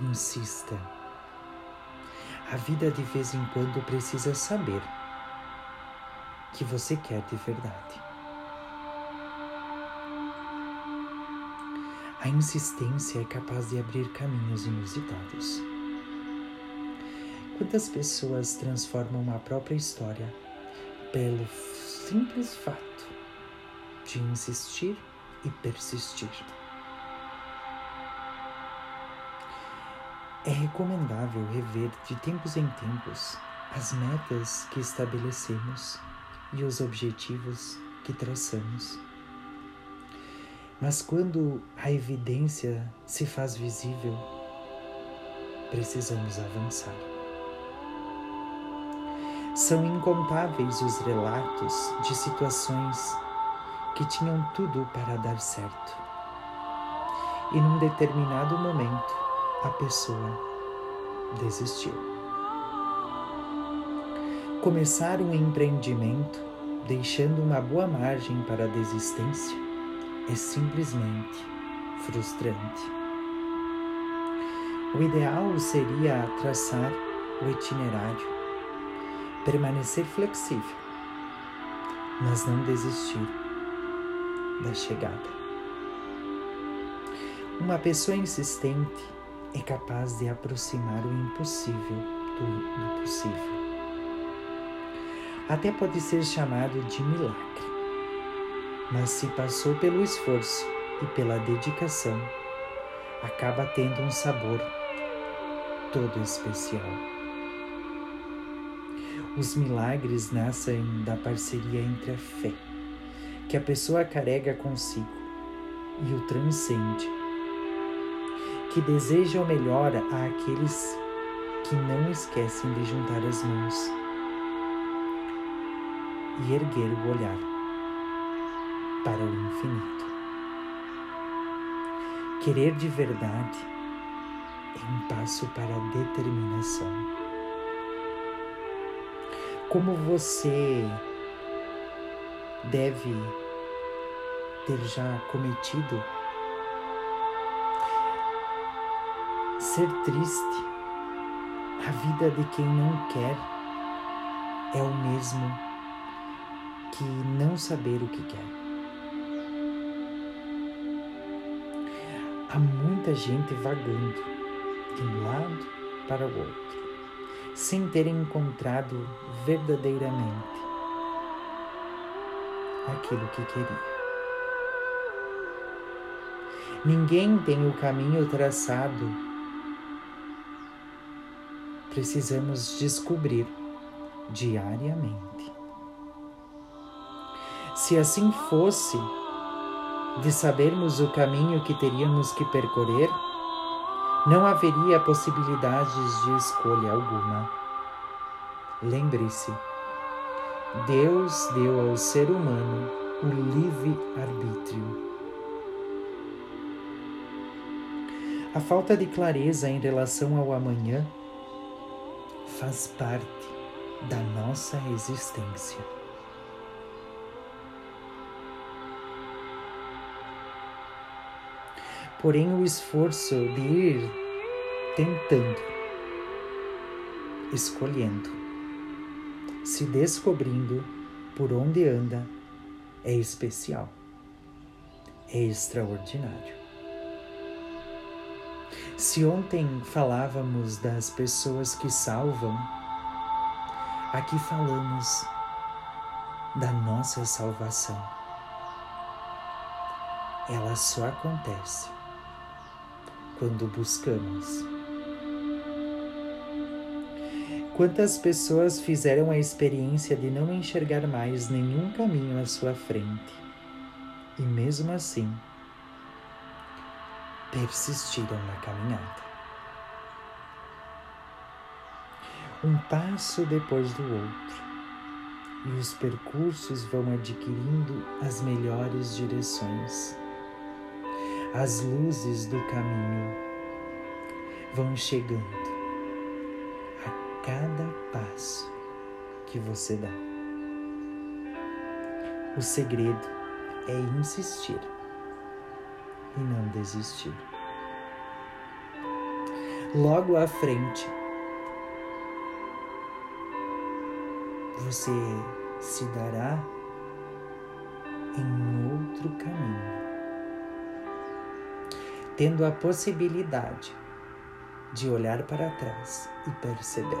Insista. A vida de vez em quando precisa saber que você quer de verdade. A insistência é capaz de abrir caminhos inusitados. Quantas pessoas transformam a própria história pelo simples fato de insistir e persistir? É recomendável rever de tempos em tempos as metas que estabelecemos e os objetivos que traçamos. Mas quando a evidência se faz visível, precisamos avançar. São incontáveis os relatos de situações que tinham tudo para dar certo. E num determinado momento, a pessoa desistiu. Começar um empreendimento deixando uma boa margem para a desistência é simplesmente frustrante. O ideal seria traçar o itinerário, permanecer flexível, mas não desistir da chegada. Uma pessoa insistente é capaz de aproximar o impossível do, do possível. Até pode ser chamado de milagre mas se passou pelo esforço e pela dedicação, acaba tendo um sabor todo especial. Os milagres nascem da parceria entre a fé, que a pessoa carrega consigo, e o transcende, que deseja o melhor àqueles que não esquecem de juntar as mãos e erguer o olhar para o infinito. Querer de verdade é um passo para a determinação. Como você deve ter já cometido ser triste, a vida de quem não quer é o mesmo que não saber o que quer. Há muita gente vagando de um lado para o outro, sem ter encontrado verdadeiramente aquilo que queria. Ninguém tem o caminho traçado. Precisamos descobrir diariamente. Se assim fosse, de sabermos o caminho que teríamos que percorrer, não haveria possibilidades de escolha alguma. Lembre-se, Deus deu ao ser humano o livre arbítrio. A falta de clareza em relação ao amanhã faz parte da nossa existência. Porém, o esforço de ir tentando, escolhendo, se descobrindo por onde anda é especial, é extraordinário. Se ontem falávamos das pessoas que salvam, aqui falamos da nossa salvação. Ela só acontece quando buscamos. Quantas pessoas fizeram a experiência de não enxergar mais nenhum caminho à sua frente e, mesmo assim, persistiram na caminhada? Um passo depois do outro, e os percursos vão adquirindo as melhores direções as luzes do caminho vão chegando a cada passo que você dá. O segredo é insistir e não desistir. logo à frente, você se dará em outro caminho, tendo a possibilidade de olhar para trás e perceber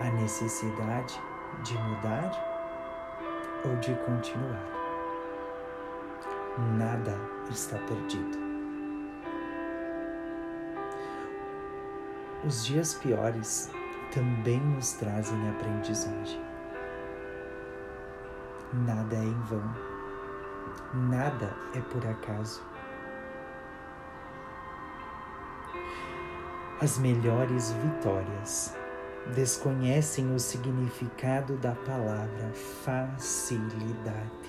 a necessidade de mudar ou de continuar. Nada está perdido. Os dias piores também nos trazem aprendizagem. Nada é em vão, nada é por acaso. As melhores vitórias desconhecem o significado da palavra facilidade.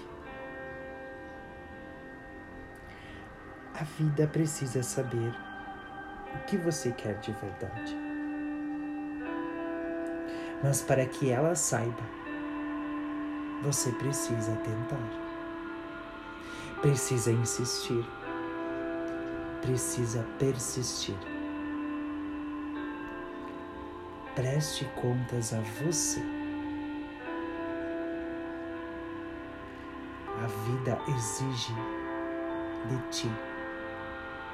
A vida precisa saber o que você quer de verdade. Mas para que ela saiba, você precisa tentar, precisa insistir, precisa persistir. Preste contas a você. A vida exige de ti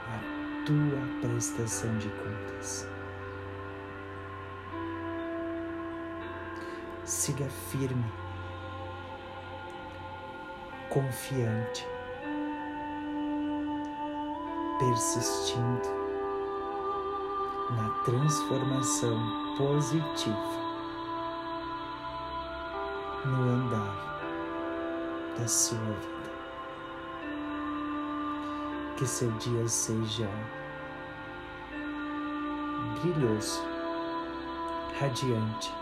a tua prestação de contas. Siga firme, confiante, persistindo na transformação positiva no andar da sua vida que seu dia seja brilhoso, radiante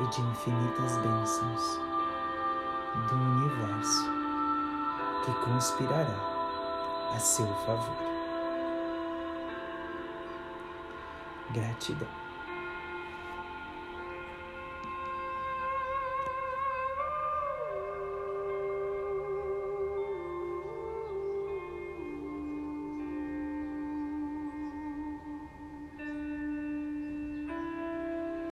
e de infinitas bênçãos do universo que conspirará a seu favor. Gratidão.